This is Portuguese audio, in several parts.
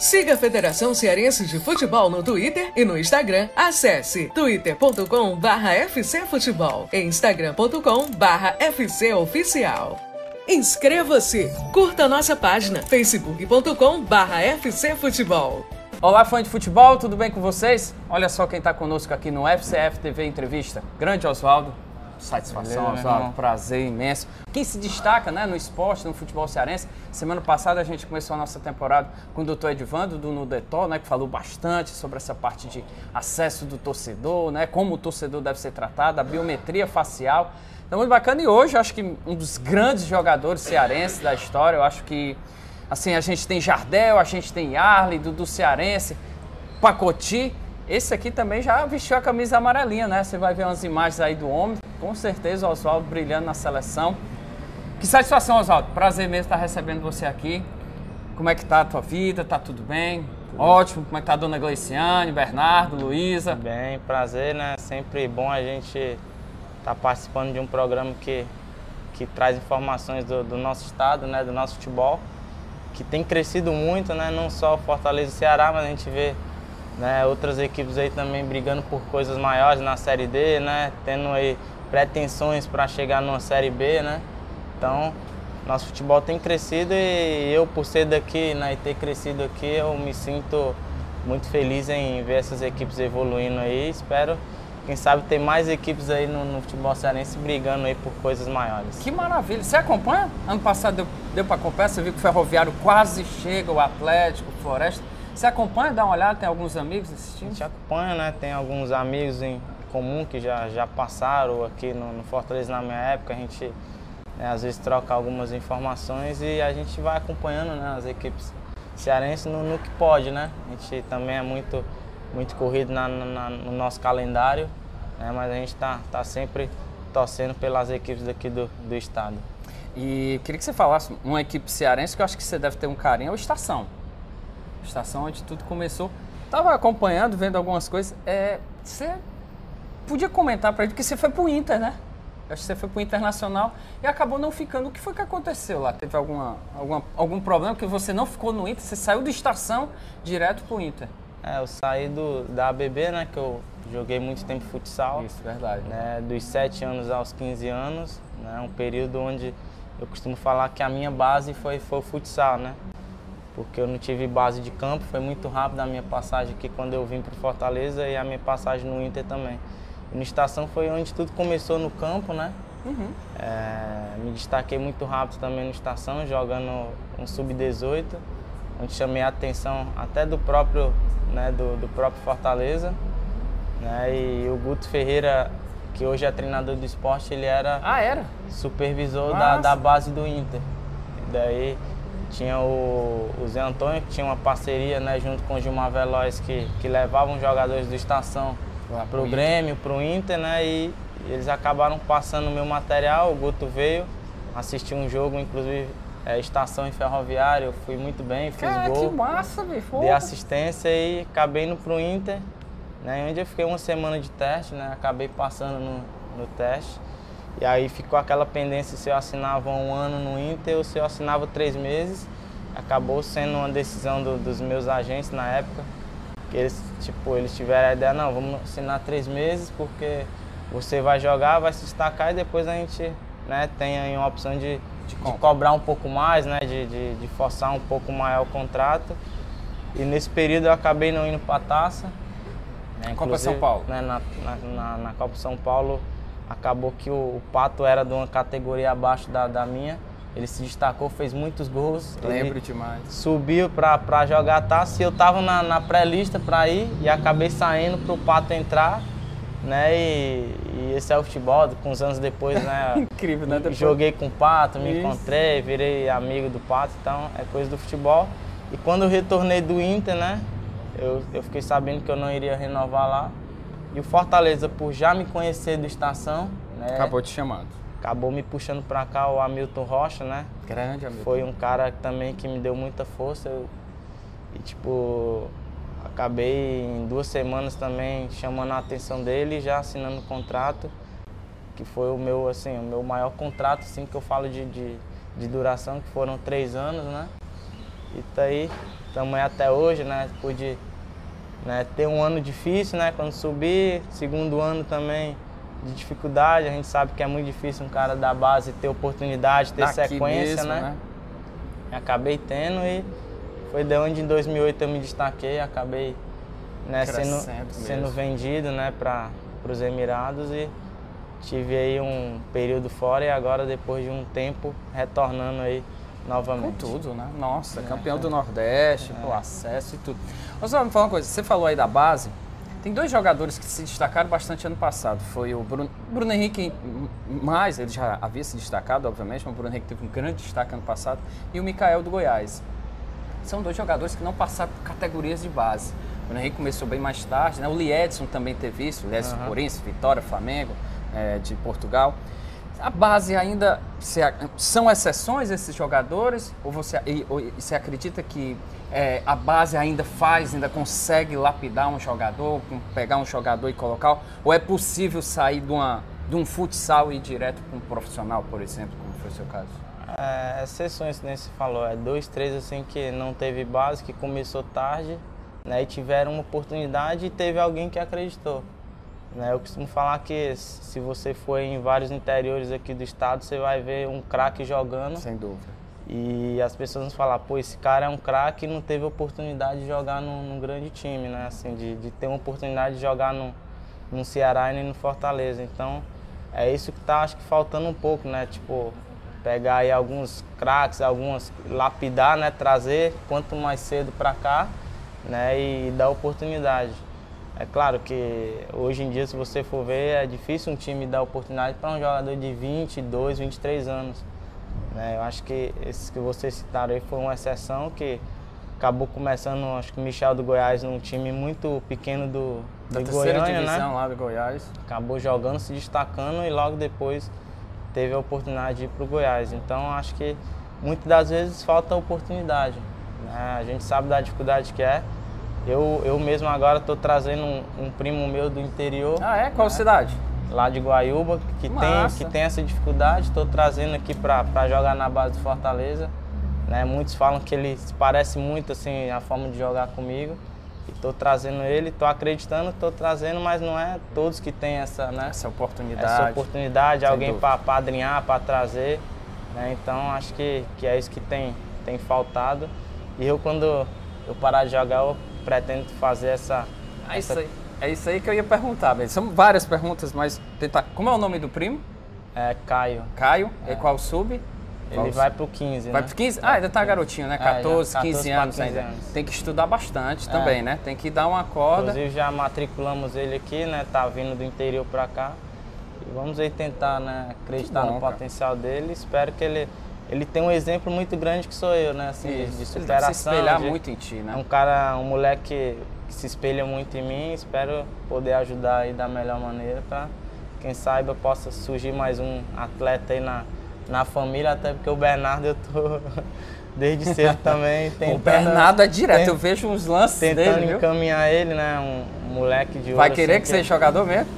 Siga a Federação Cearense de Futebol no Twitter e no Instagram. Acesse twitter.com barra fcfutebol e instagram.com barra fcoficial. Inscreva-se! Curta nossa página facebook.com barra fcfutebol. Olá, fã de futebol, tudo bem com vocês? Olha só quem está conosco aqui no FCF TV Entrevista. Grande Oswaldo, Satisfação, Oswaldo, irmão. prazer imenso. Quem se destaca né, no esporte, no futebol cearense, semana passada a gente começou a nossa temporada com o doutor Edvando do Nudetol, né, que falou bastante sobre essa parte de acesso do torcedor, né, como o torcedor deve ser tratado, a biometria facial. Então, muito bacana. E hoje, eu acho que um dos grandes jogadores cearenses da história, eu acho que assim, a gente tem Jardel, a gente tem Arley, Dudu Cearense, Pacoti. Esse aqui também já vestiu a camisa amarelinha, né? Você vai ver umas imagens aí do homem. Com certeza o Oswaldo brilhando na seleção. Que satisfação, Oswaldo. Prazer mesmo estar recebendo você aqui. Como é que tá a tua vida? Tá tudo bem? Ótimo. Como é que tá a dona Gleiciane, Bernardo, Luísa? Bem, prazer, né? Sempre bom a gente estar participando de um programa que, que traz informações do, do nosso estado, né? Do nosso futebol, que tem crescido muito, né? Não só o Fortaleza e o Ceará, mas a gente vê né, outras equipes aí também brigando por coisas maiores na Série D, né? Tendo aí pretensões para chegar numa Série B, né? Então, nosso futebol tem crescido e eu, por ser daqui né, e ter crescido aqui, eu me sinto muito feliz em ver essas equipes evoluindo aí. Espero, quem sabe, ter mais equipes aí no, no futebol cearense brigando aí por coisas maiores. Que maravilha. Você acompanha? Ano passado deu, deu para acompanhar, você viu que o Ferroviário quase chega, o Atlético, o Floresta. Você acompanha, dá uma olhada, tem alguns amigos A assistindo? gente acompanha, né? Tem alguns amigos em comum que já, já passaram aqui no, no Fortaleza na minha época. A gente né, às vezes troca algumas informações e a gente vai acompanhando né, as equipes cearenses no, no que pode, né? A gente também é muito, muito corrido na, na- no nosso calendário, né, mas a gente está tá sempre torcendo pelas equipes daqui do, do estado. E queria que você falasse uma equipe cearense que eu acho que você deve ter um carinho, é o Estação. Estação onde tudo começou. Tava acompanhando, vendo algumas coisas. É, você podia comentar pra gente, porque você foi pro Inter, né? Acho que você foi pro Internacional e acabou não ficando. O que foi que aconteceu lá? Teve alguma, alguma, algum problema que você não ficou no Inter? Você saiu do Estação direto pro Inter. É, eu saí do, da ABB, né, que eu joguei muito tempo futsal. Isso, verdade. né, dos 7 anos aos 15 anos, né, um período onde eu costumo falar que a minha base foi, foi o futsal, né? Porque eu não tive base de campo, foi muito rápido a minha passagem aqui quando eu vim para Fortaleza e a minha passagem no Inter também. E no Estação foi onde tudo começou no campo, né? É, me destaquei muito rápido também no Estação, jogando um Sub-18, onde chamei a atenção até do próprio, né, do, do próprio Fortaleza. Né? E o Guto Ferreira, que hoje é treinador do esporte, ele era Ah, era? supervisor da, da base do Inter. E daí tinha o, o Zé Antônio, que tinha uma parceria né, junto com o Gilmar Veloz, que, que levavam jogadores do Estação pro Inter. Grêmio, pro Inter, né? E eles acabaram passando o meu material, o Guto veio, assisti um jogo, inclusive é, Estação e Ferroviário, eu fui muito bem, fiz Cara, gol que massa, bicho. dei Porra. assistência e acabei indo pro Inter, né, onde eu fiquei uma semana de teste, né, acabei passando no, no teste. E aí ficou aquela pendência se eu assinava um ano no Inter ou se eu assinava três meses. Acabou sendo uma decisão do- dos meus agentes na época, que eles, tipo, eles tiveram a ideia, não, vamos assinar três meses porque você vai jogar, vai se destacar e depois a gente né, tem aí uma opção de, de compra. cobrar um pouco mais, né, de, de, de forçar um pouco maior o contrato. E nesse período eu acabei não indo para a taça. Né, Copa São Paulo. né, na, na, na, na Copa São Paulo acabou que o, o Pato era de uma categoria abaixo da, da minha. Ele se destacou, fez muitos gols. Lembro demais. Subiu pra, pra jogar a taça e eu tava na, na pré-lista pra ir e acabei saindo pro Pato entrar. Né, e, e esse é o futebol, com uns anos depois, né? Incrível, né? Depois- Joguei com o Pato, me Isso. encontrei, virei amigo do Pato, então é coisa do futebol. E quando eu retornei do Inter, né, eu, eu fiquei sabendo que eu não iria renovar lá. E o Fortaleza, por já me conhecer do Estação, né, Acabou te chamando. acabou me puxando pra cá o Hamilton Rocha, né? Grande amigo. Foi um cara também que me deu muita força. eu- e tipo, acabei em duas semanas também chamando a atenção dele e já assinando o contrato, que foi o meu, assim, o meu maior contrato, assim, que eu falo de, de, de duração, que foram três anos, né? E tá aí, estamos aí até hoje, né? Pude né, ter um ano difícil, né? Quando subi, segundo ano também de dificuldade, a gente sabe que é muito difícil um cara da base ter oportunidade, ter Daqui sequência, mesmo, né? né? Acabei tendo e foi de onde em 2008 eu me destaquei, acabei né, sendo, sendo vendido né, para os Emirados e tive aí um período fora e agora depois de um tempo retornando aí novamente. Com tudo, né? Nossa, é, campeão é. do Nordeste, é. acesso e tudo. Mas só me fala uma coisa, você falou aí da base, tem dois jogadores que se destacaram bastante ano passado. Foi o Bruno, Bruno Henrique, mais, ele já havia se destacado, obviamente, mas o Bruno Henrique teve um grande destaque ano passado, e o Mikael do Goiás. São dois jogadores que não passaram por categorias de base. O Bruno Henrique começou bem mais tarde, né? o Liedson também teve isso, o Liedson uhum. Corinthians, Vitória, Flamengo, é, de Portugal. A base ainda são exceções esses jogadores ou você, ou você acredita que é, a base ainda faz, ainda consegue lapidar um jogador, pegar um jogador e colocar? Ou é possível sair de, uma, de um futsal e ir direto para um profissional, por exemplo, como foi o seu caso? É, exceções, nem se falou. É dois, três assim que não teve base, que começou tarde, né, e tiveram uma oportunidade e teve alguém que acreditou. Né, eu costumo falar que se você for em vários interiores aqui do estado, você vai ver um craque jogando. Sem dúvida. E as pessoas vão falar, pô, esse cara é um craque e não teve oportunidade de jogar num, num, grande time, né? Assim, de, de ter uma oportunidade de jogar no, no Ceará e nem no Fortaleza. Então, é isso que tá, acho que faltando um pouco, né? Tipo, pegar aí alguns craques, algumas lapidar, né? Trazer quanto mais cedo para cá, né? E dar oportunidade. É claro que hoje em dia, se você for ver, é difícil um time dar oportunidade para um jogador de 22, 23 anos. Né? Eu acho que esses que vocês citaram aí foi uma exceção que acabou começando, acho que o Michel do Goiás num time muito pequeno do da terceira Goiânia, né? divisão né? lá do Goiás. Acabou jogando, se destacando e logo depois teve a oportunidade de ir para o Goiás. Então acho que muitas das vezes falta oportunidade. Né? A gente sabe da dificuldade que é. Eu, eu mesmo agora estou trazendo um, um, primo meu do interior. Ah, é? Qual né? cidade? lá de Guaiúba, que, tem, que tem essa dificuldade. Estou trazendo aqui para jogar na base do Fortaleza. Né? Muitos falam que ele parece muito assim a forma de jogar comigo. Estou trazendo ele, estou acreditando, estou trazendo, mas não é todos que têm essa, né? essa oportunidade. Essa oportunidade, alguém para padrinhar, para trazer. Né? Então acho que, que é isso que tem, tem faltado. E eu quando eu parar de jogar, eu pretendo fazer essa. É essa... isso aí é isso aí que eu ia perguntar, velho. São várias perguntas, mas tentar. Como é o nome do primo? É Caio. Caio? É. E qual sub? Ele qual vai pro 15, Vai né? pro 15? Ah, ainda tá garotinho, né? 14, é, 15 anos 15 ainda. Anos. Tem que estudar bastante é. também, né? Tem que dar uma corda. Inclusive já matriculamos ele aqui, né? Tá vindo do interior pra cá. E vamos aí tentar, né? Acreditar bom, no cara. potencial dele. Espero que ele ele tem um exemplo muito grande que sou eu, né? Assim, Isso. de superação. Se espelhar de, muito em ti, né? É um cara, um moleque que se espelha muito em mim. Espero poder ajudar aí da melhor maneira para quem saiba possa surgir mais um atleta aí na, na família, até porque o Bernardo eu tô desde cedo também tentando. o Bernardo é direto, eu vejo uns lances tentando dele, encaminhar ele, né? Um, moleque de Vai querer assim, que seja jogador mesmo?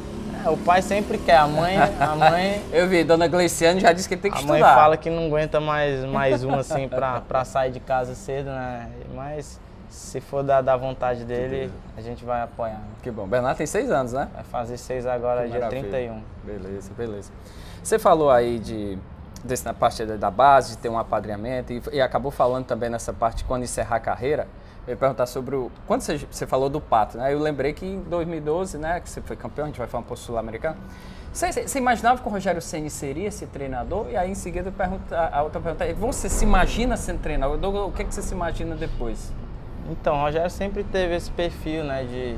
É, o pai sempre quer, a mãe, a mãe. eu vi, dona Gleiciane já disse que tem que a estudar. A mãe fala que não aguenta mais mais um assim para sair de casa cedo, né? Mas se for da, da vontade dele, a gente vai apoiar. Né? Que bom. Bernardo tem seis anos, né? Vai fazer seis agora, que dia maravilha. 31. Beleza, beleza. Você falou aí de desse, na parte da base, de ter um apadrinhamento, e, e, acabou falando também nessa parte quando encerrar a carreira. Eu ia perguntar sobre o. Quando você, você falou do Pato, né? Eu lembrei que em 2012, né, que você foi campeão, a gente vai falar um pouco sul-americano. Você, você, imaginava que o Rogério Ceni seria esse treinador? E aí em seguida pergunta, a outra pergunta é: você se imagina sendo treinador? O que, que você se imagina depois? Então, o Rogério sempre teve esse perfil, né, de,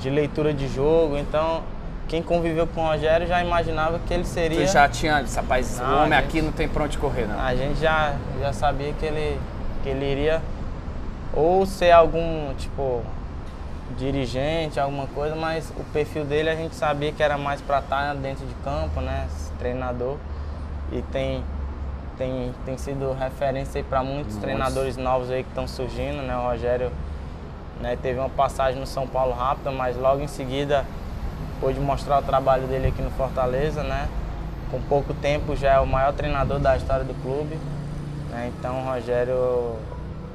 de leitura de jogo, então quem conviveu com o Rogério já imaginava que ele seria... Tu já tinha, rapaz, não, o homem gente, aqui não tem pra onde correr, não. A gente já, já sabia que ele, que ele iria ou ser algum, tipo, dirigente, alguma coisa, mas o perfil dele a gente sabia que era mais para estar dentro de campo, né, treinador, e tem tem, tem sido referência para muitos Nossa. treinadores novos aí que estão surgindo, né? O Rogério né, teve uma passagem no São Paulo rápida, mas logo em seguida pôde mostrar o trabalho dele aqui no Fortaleza, né? Com pouco tempo já é o maior treinador da história do clube. Né? Então o Rogério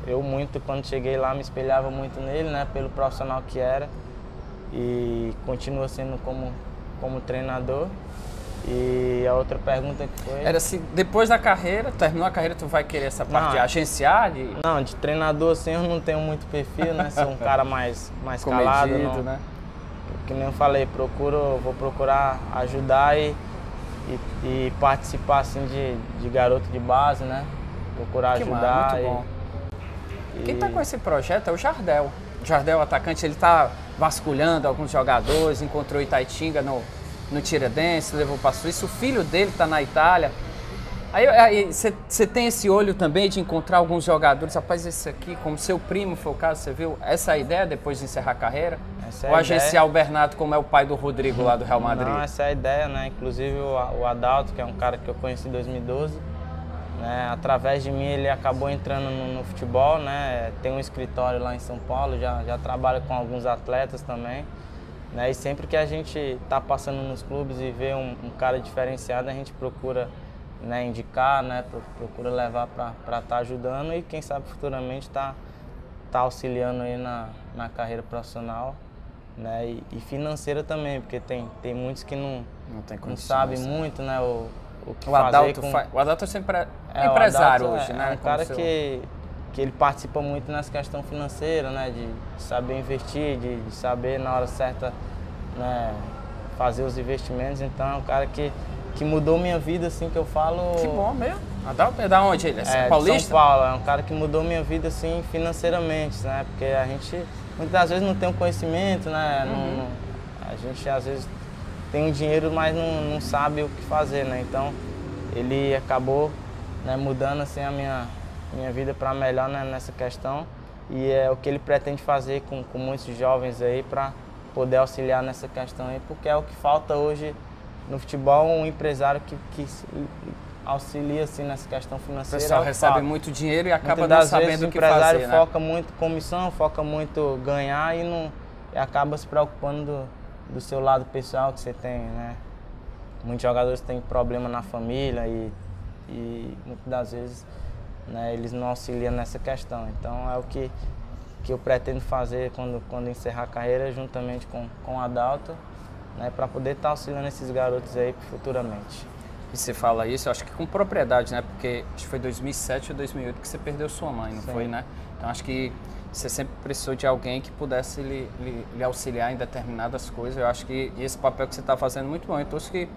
eu muito, quando cheguei lá, me espelhava muito nele, né? Pelo profissional que era. E continua sendo como, como treinador. E a outra pergunta que foi. Era se depois da carreira, terminou a carreira, tu vai querer essa parte não, de agenciar? De... Não, de treinador assim eu não tenho muito perfil, né? Sou um cara mais, mais Comedido, calado. Não, né? Que nem eu falei, procuro, vou procurar ajudar e, e, e participar assim de, de garoto de base, né? Procurar que ajudar. E, Quem está com esse projeto é o Jardel. O Jardel, atacante, ele está vasculhando alguns jogadores, encontrou Itaitinga no, no Tiradentes, levou para a Suíça. O filho dele está na Itália. Aí você tem esse olho também de encontrar alguns jogadores. Rapaz, esse aqui, como seu primo foi o caso, você viu? Essa é a ideia depois de encerrar a carreira? Essa é Ou agenciar o Bernardo como é o pai do Rodrigo lá do Real Madrid? Não, essa é a ideia, né? Inclusive o, o Adalto, que é um cara que eu conheci em 2012, né? através de mim ele acabou entrando no, no, futebol, né? Tem um escritório lá em São Paulo, já, já trabalha com alguns atletas também. Né? E sempre que a gente está passando nos clubes e vê um, um, cara diferenciado, a gente procura né, indicar, né, procura levar para estar tá ajudando e quem sabe futuramente está tá auxiliando aí na, na carreira profissional né, e, e, financeira também, porque tem, tem muitos que não, não, não sabem né? muito né, o, o que o Adalto com... fa... O Adalto é sempre é, empresário hoje, é, né? É um cara seu... que que ele participa muito nessa questão financeira, né? De saber investir, de, de saber na hora certa né, fazer os investimentos. Então é um cara que, que mudou minha vida, assim, que eu falo. Que bom mesmo. Adalto é da onde ele? É, São é Paulista? São Paulo, é um cara que mudou minha vida, assim, financeiramente, né? Porque a gente muitas vezes não tem um conhecimento, né? Uhum. Não, não, a gente às vezes tem dinheiro, mas não, não sabe o que fazer, né? Então ele acabou né, mudando assim a minha minha vida para melhor né, nessa questão e é o que ele pretende fazer com, com muitos jovens aí para poder auxiliar nessa questão aí, porque é o que falta hoje no futebol, um empresário que, que auxilia assim nessa questão financeira. O pessoal é recebe muito dinheiro e acaba não sabendo o que fazer. O empresário né? foca muito comissão, foca muito ganhar e não e acaba se preocupando do, seu lado pessoal que você tem, né? Muitos jogadores têm problema na família e, e muitas das vezes né, eles não auxiliam nessa questão. Então é o que, que eu pretendo fazer quando, quando encerrar a carreira, juntamente com, com a Adalto, né, para poder estar tá auxiliando esses garotos aí futuramente. E você fala isso, eu acho que com propriedade, né? Porque acho que foi 2007 ou 2008 que você perdeu sua mãe, não Sim. foi, né? Então acho que você sempre precisou de alguém que pudesse lhe, lhe, lhe auxiliar em determinadas coisas. Eu acho que esse papel que você está fazendo é muito bom. Então acho que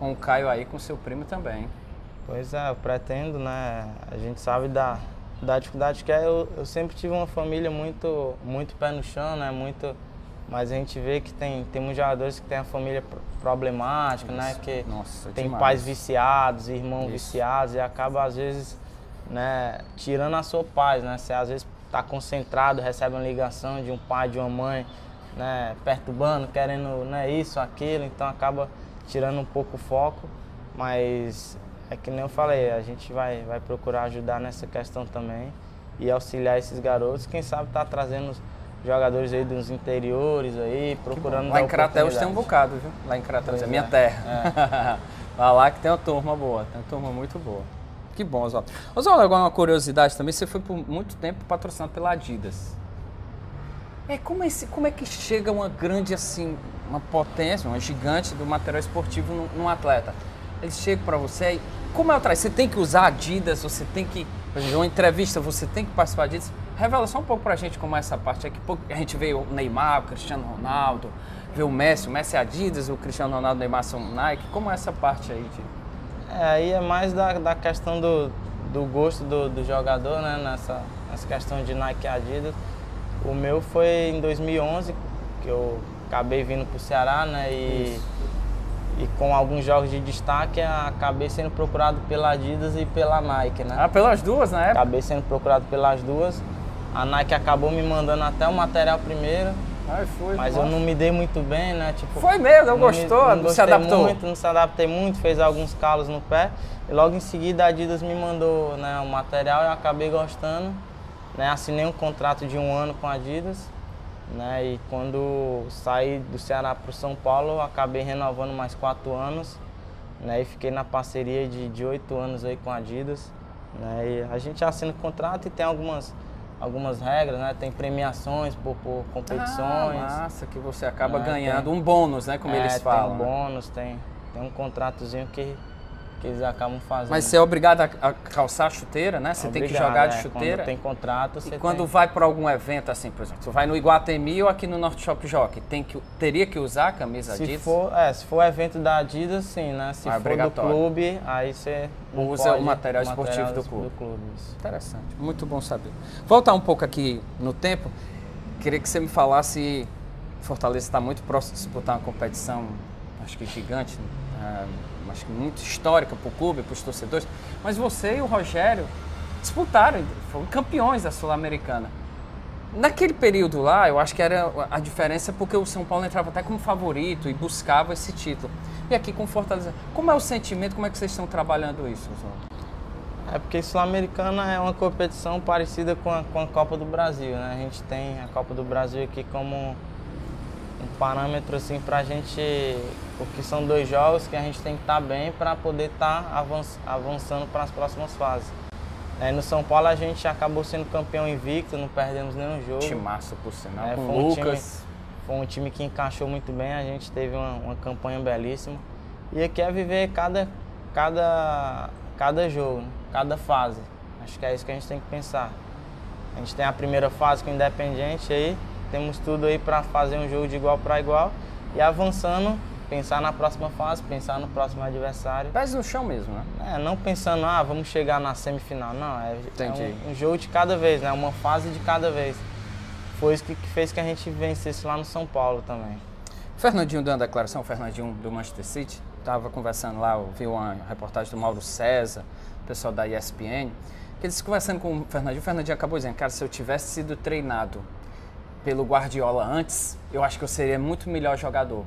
com o Caio aí, com o seu primo também. Pois é, eu pretendo, né? A gente sabe da, da dificuldade que é. Eu, eu sempre tive uma família muito, muito pé no chão, né? Muito, mas a gente vê que tem, tem muitos jogadores que têm a família problemática, né? Isso. né? Que Nossa, tem demais. pais viciados, irmãos Isso. viciados e acaba às vezes, né? Tirando a sua paz, né? Você às vezes está concentrado, recebe uma ligação de um pai, de uma mãe, né? Perturbando, querendo, né? Isso, aquilo, então acaba tirando um pouco o foco, mas é que nem eu falei, a gente vai, vai procurar ajudar nessa questão também e auxiliar esses garotos. Quem sabe tá trazendo jogadores aí dos interiores aí, procurando Lá em Crateus tem um bocado, viu? Lá em Crateus, é minha é. terra. É. Vai lá que tem uma turma boa, tem uma turma muito boa. Que bom, Oswaldo. Oswaldo, agora uma curiosidade também, você foi por muito tempo patrocinado pela Adidas. É, como, é esse, como é que chega uma grande, assim, uma potência, uma gigante do material esportivo num, num atleta? eles chegam para você e como é o traje? Você tem que usar Adidas, você tem que, exemplo, uma entrevista, você tem que participar disso. Revela só um pouco pra gente como é essa parte aqui. A gente vê o Neymar, o Cristiano Ronaldo, vê o Messi, o Messi é Adidas, o Cristiano Ronaldo, o Neymar são Nike. Como é essa parte aí? De... É, aí é mais da, da questão do, do gosto do, do jogador, né? Nessa, nessa questão de Nike e Adidas. O meu foi em 2011, que eu acabei vindo pro Ceará, né? E... Isso e com alguns jogos de destaque, acabei sendo procurado pela Adidas e pela Nike, né? Ah, pelas duas na época? Acabei sendo procurado pelas duas. A Nike acabou me mandando até o material primeiro. Ai, foi. Mas nossa. eu não me dei muito bem, né? Tipo, foi mesmo, não, gostou, me, não, não se adaptou? Muito, não se adaptei muito, fez alguns calos no pé. E logo em seguida a Adidas me mandou né, o material e eu acabei gostando. Né? Assinei um contrato de um ano com a Adidas. Né? E quando saí do Ceará para o São Paulo, acabei renovando mais quatro anos. Né? E fiquei na parceria de oito anos aí com a Adidas. Né? E a gente assina o contrato e tem algumas, algumas regras, né? Tem premiações por, por competições. Ah, massa, que você acaba É, ganhando tem- um bônus, né? Como É, eles falam. Tem né? bônus, tem, tem um contratozinho que, que eles acabam fazendo. Mas você é obrigado a, a calçar a chuteira, né? Você tem que Obrigado, jogar de é, chuteira. Quando tem contrato, você E quando tem. vai para algum evento, assim, por exemplo, você vai no Iguatemi ou aqui no Norte Shop Jockey, tem que, teria que usar a camisa Se Adidas? for, é, se for evento da Adidas, sim, né? Se Ah, é for do clube, aí você Usa pode o material esportivo do es- clube. isso. Interessante, muito bom saber. Voltar um pouco aqui no tempo, queria que você me falasse, Fortaleza está muito próximo de disputar uma competição, acho que gigante, ah, acho que muito histórica para o clube, para os torcedores, mas você e o Rogério disputaram, foram campeões da Sul-Americana. Naquele período lá, eu acho que era a diferença porque o São Paulo entrava até como favorito e buscava esse título. E aqui com Fortaleza, como é o sentimento, como é que vocês estão trabalhando isso, Oswaldo? É porque Sul-Americana é uma competição parecida com a, com a Copa do Brasil, né? A gente tem a Copa do Brasil aqui como um parâmetro assim pra gente, porque são dois jogos que a gente tem que estar bem para poder estar avançando para as próximas fases. É, no São Paulo a gente acabou sendo campeão invicto, não perdemos nenhum jogo. Timaço, por sinal, É, foi um Lucas. Foi um time que encaixou muito bem, a gente teve uma, uma campanha belíssima. E aqui é viver cada, cada, cada jogo, né? cada fase. Acho que é isso que a gente tem que pensar. A gente tem a primeira fase com o Independiente aí, temos tudo aí para fazer um jogo de igual para igual e avançando, pensar na próxima fase, pensar no próximo adversário. Pés no chão mesmo, né? É, não pensando, ah, vamos chegar na semifinal. Não, é, é um, um jogo de cada vez, né? Uma fase de cada vez. Foi isso que, que fez que a gente vencesse lá no São Paulo também. O Fernandinho deu uma declaração, o Fernandinho do Manchester City, estava conversando lá, ouviu uma reportagem do Mauro César, pessoal da ESPN, que eles conversando com o Fernandinho, o Fernandinho acabou dizendo, cara, se eu tivesse sido treinado pelo Guardiola antes, eu acho que eu seria muito melhor jogador.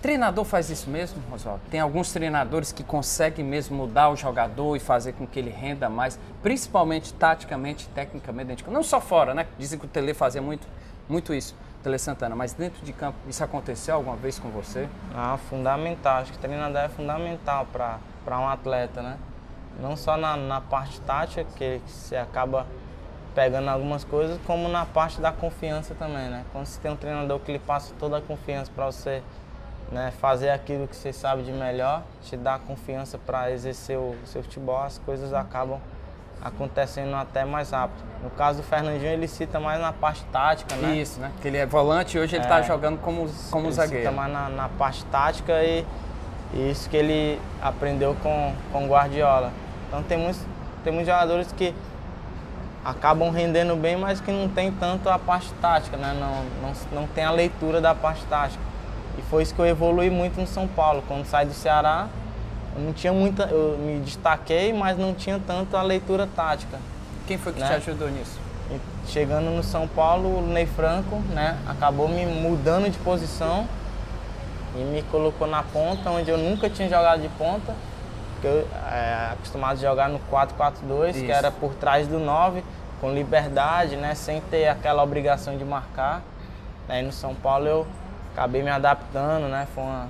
Treinador faz isso mesmo, Oswaldo? Tem alguns treinadores que conseguem mesmo mudar o jogador e fazer com que ele renda mais, principalmente taticamente, tecnicamente, dentro de campo. Não só fora, né? Dizem que o Tele fazia muito, muito isso, Tele Santana, mas dentro de campo, isso aconteceu alguma vez com você? Ah, fundamental. Acho que treinador é fundamental para um atleta, né? Não só na, na parte tática, que você acaba pegando algumas coisas, como na parte da confiança também, né? Quando você tem um treinador que lhe passa toda a confiança para você né, fazer aquilo que você sabe de melhor, te dá confiança para exercer o seu futebol, as coisas acabam acontecendo até mais rápido. No caso do Fernandinho, ele cita mais na parte tática, né? Isso, né? Porque ele é volante e hoje ele está É. jogando como, como ele zagueiro. cita mais na, na parte tática e, e isso que ele aprendeu com com o Guardiola. Então tem muitos, tem muitos jogadores que acabam rendendo bem, mas que não tem tanto a parte tática, né? Não, não, não tem a leitura da parte tática. E foi isso que eu evolui muito no São Paulo. Quando saí do Ceará, eu não tinha muita. Eu me destaquei, mas não tinha tanto a leitura tática. Quem foi que Né? te ajudou nisso? E chegando no São Paulo, o Ney Franco, né, acabou me mudando de posição e me colocou na ponta, onde eu nunca tinha jogado de ponta, porque eu é, acostumado a jogar no 4-4-2, Isso. que era por trás do 9, com liberdade, né, sem ter aquela obrigação de marcar. Aí no São Paulo eu acabei me adaptando, né, foi, uma,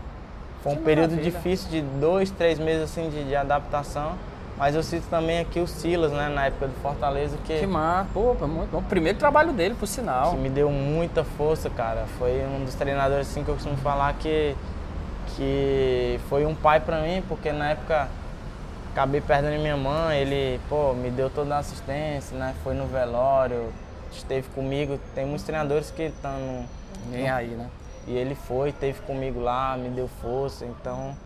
foi um Que período maravilha. difícil de dois, três meses assim de, de adaptação. Mas eu cito também aqui o Silas, né, na época do Fortaleza, Que mar, pô, muito bom. Primeiro trabalho dele, por sinal. que me deu muita força, cara. Foi um dos treinadores assim que eu costumo falar que que foi um pai pra mim, porque na época acabei perdendo minha mãe, ele, pô, me deu toda a assistência, né? Foi no velório, esteve comigo. Tem muitos treinadores que estão no, Nem aí, né? E ele foi, esteve comigo lá, me deu força, então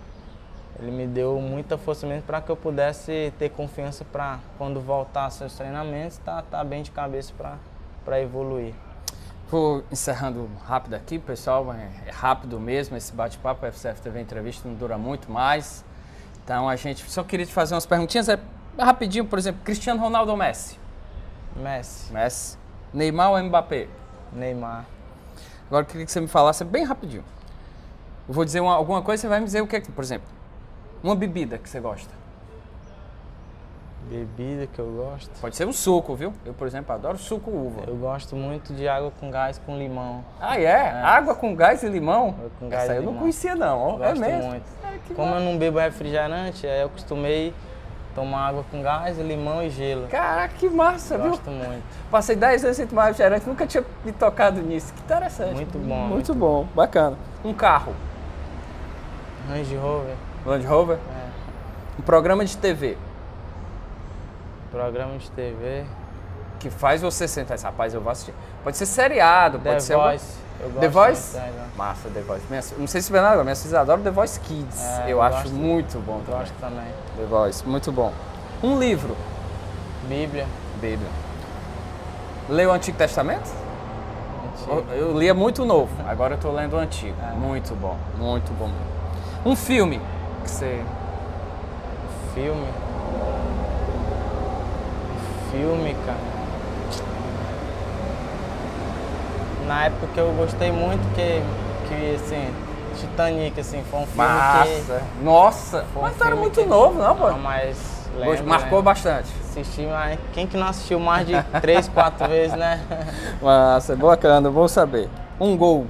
ele me deu muita força mesmo para que eu pudesse ter confiança para quando voltar seus treinamentos, tá, tá bem de cabeça para evoluir. Vou encerrando rápido aqui, pessoal. É é rápido mesmo esse bate-papo. A FCF TV entrevista não dura muito mais. Então a gente só queria te fazer umas perguntinhas. É rapidinho, por exemplo, Cristiano Ronaldo ou Messi? Messi, Messi. Neymar ou Mbappé? Neymar, Agora eu queria que você me falasse bem rapidinho. Eu vou dizer uma- alguma coisa, você vai me dizer o que é que, por exemplo, uma bebida que você gosta. bebida que eu gosto. Pode ser um suco, viu? Eu, por exemplo, adoro suco uva. Eu gosto muito de água com gás com limão. Ah, é? Água com gás e limão? Água com gás Essa e eu não limão. conhecia, não. Eu É gosto mesmo? muito. É, Como eu não bebo refrigerante, aí eu costumei Tomo água com gás, limão e gelo. Caraca, que massa, viu? Gosto muito. Passei 10 anos sem tomar refrigerante, nunca tinha me tocado nisso. Que interessante. Muito bom, Muito, muito bom, bacana. Um carro, Range Rover, Land Rover. é, Um programa de TV programa de TV, que faz você sentar e rapaz, eu vou assistir. Pode ser seriado, The pode ser... Voice. Eu gosto The Voice? Massa, The Voice. Minha- não sei se você vê nada, minhas filhas adoram The Voice Kids. É, eu eu acho muito bom também. Gosto também. The Voice, muito bom. Um livro, Bíblia, Bíblia. Leu o Antigo Testamento? antigo. Eu, eu lia muito novo, agora eu tô lendo o Antigo. É. Muito bom, muito bom. Um filme que você... Filme. Filme, cara. Na época que eu gostei muito, que, que assim, Titanic, assim, foi um filme Massa! Nossa! Foi um Mas tu era muito que- novo, não, que pô? não Hoje lembro, marcou né? bastante. Assisti, mas quem que não assistiu mais de três, quatro vezes, né? Massa, bacana, bom saber. Um gol.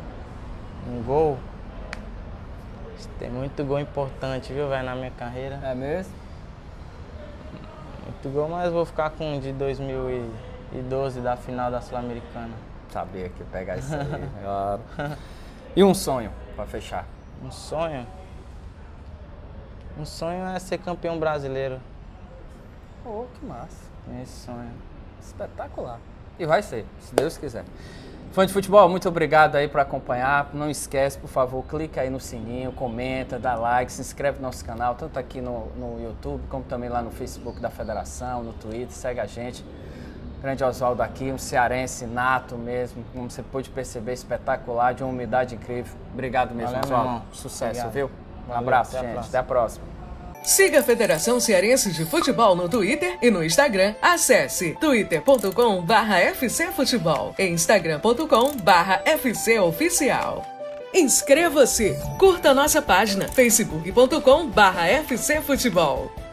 Um gol. Tem muito gol importante, viu, velho, na minha carreira. É mesmo? Muito gol, mas vou ficar com um de 2012 da final da Sul-Americana. Sabia que ia pegar isso aí, claro. E um sonho, pra fechar? Um sonho? Um sonho é ser campeão brasileiro. Pô, que massa. Esse sonho. Espetacular. E vai ser, se Deus quiser. Fã de futebol, muito obrigado aí por acompanhar. Não esquece, por favor, clica aí no sininho, comenta, dá like, se inscreve no nosso canal, tanto aqui no, no YouTube, como também lá no Facebook da Federação, no Twitter, segue a gente. Grande Oswaldo aqui, um cearense nato mesmo, como você pôde perceber, espetacular, de uma umidade incrível. Obrigado mesmo, Valeu, Oswaldo. Sucesso, Obrigado. viu? Um Valeu, abraço, até a gente. próxima. Até a próxima. Siga a Federação Cearense de Futebol no Twitter e no Instagram. Acesse twitter.com barra fcfutebol e instagram.com barra fcoficial. Inscreva-se! Curta nossa página facebook.com barra fcfutebol.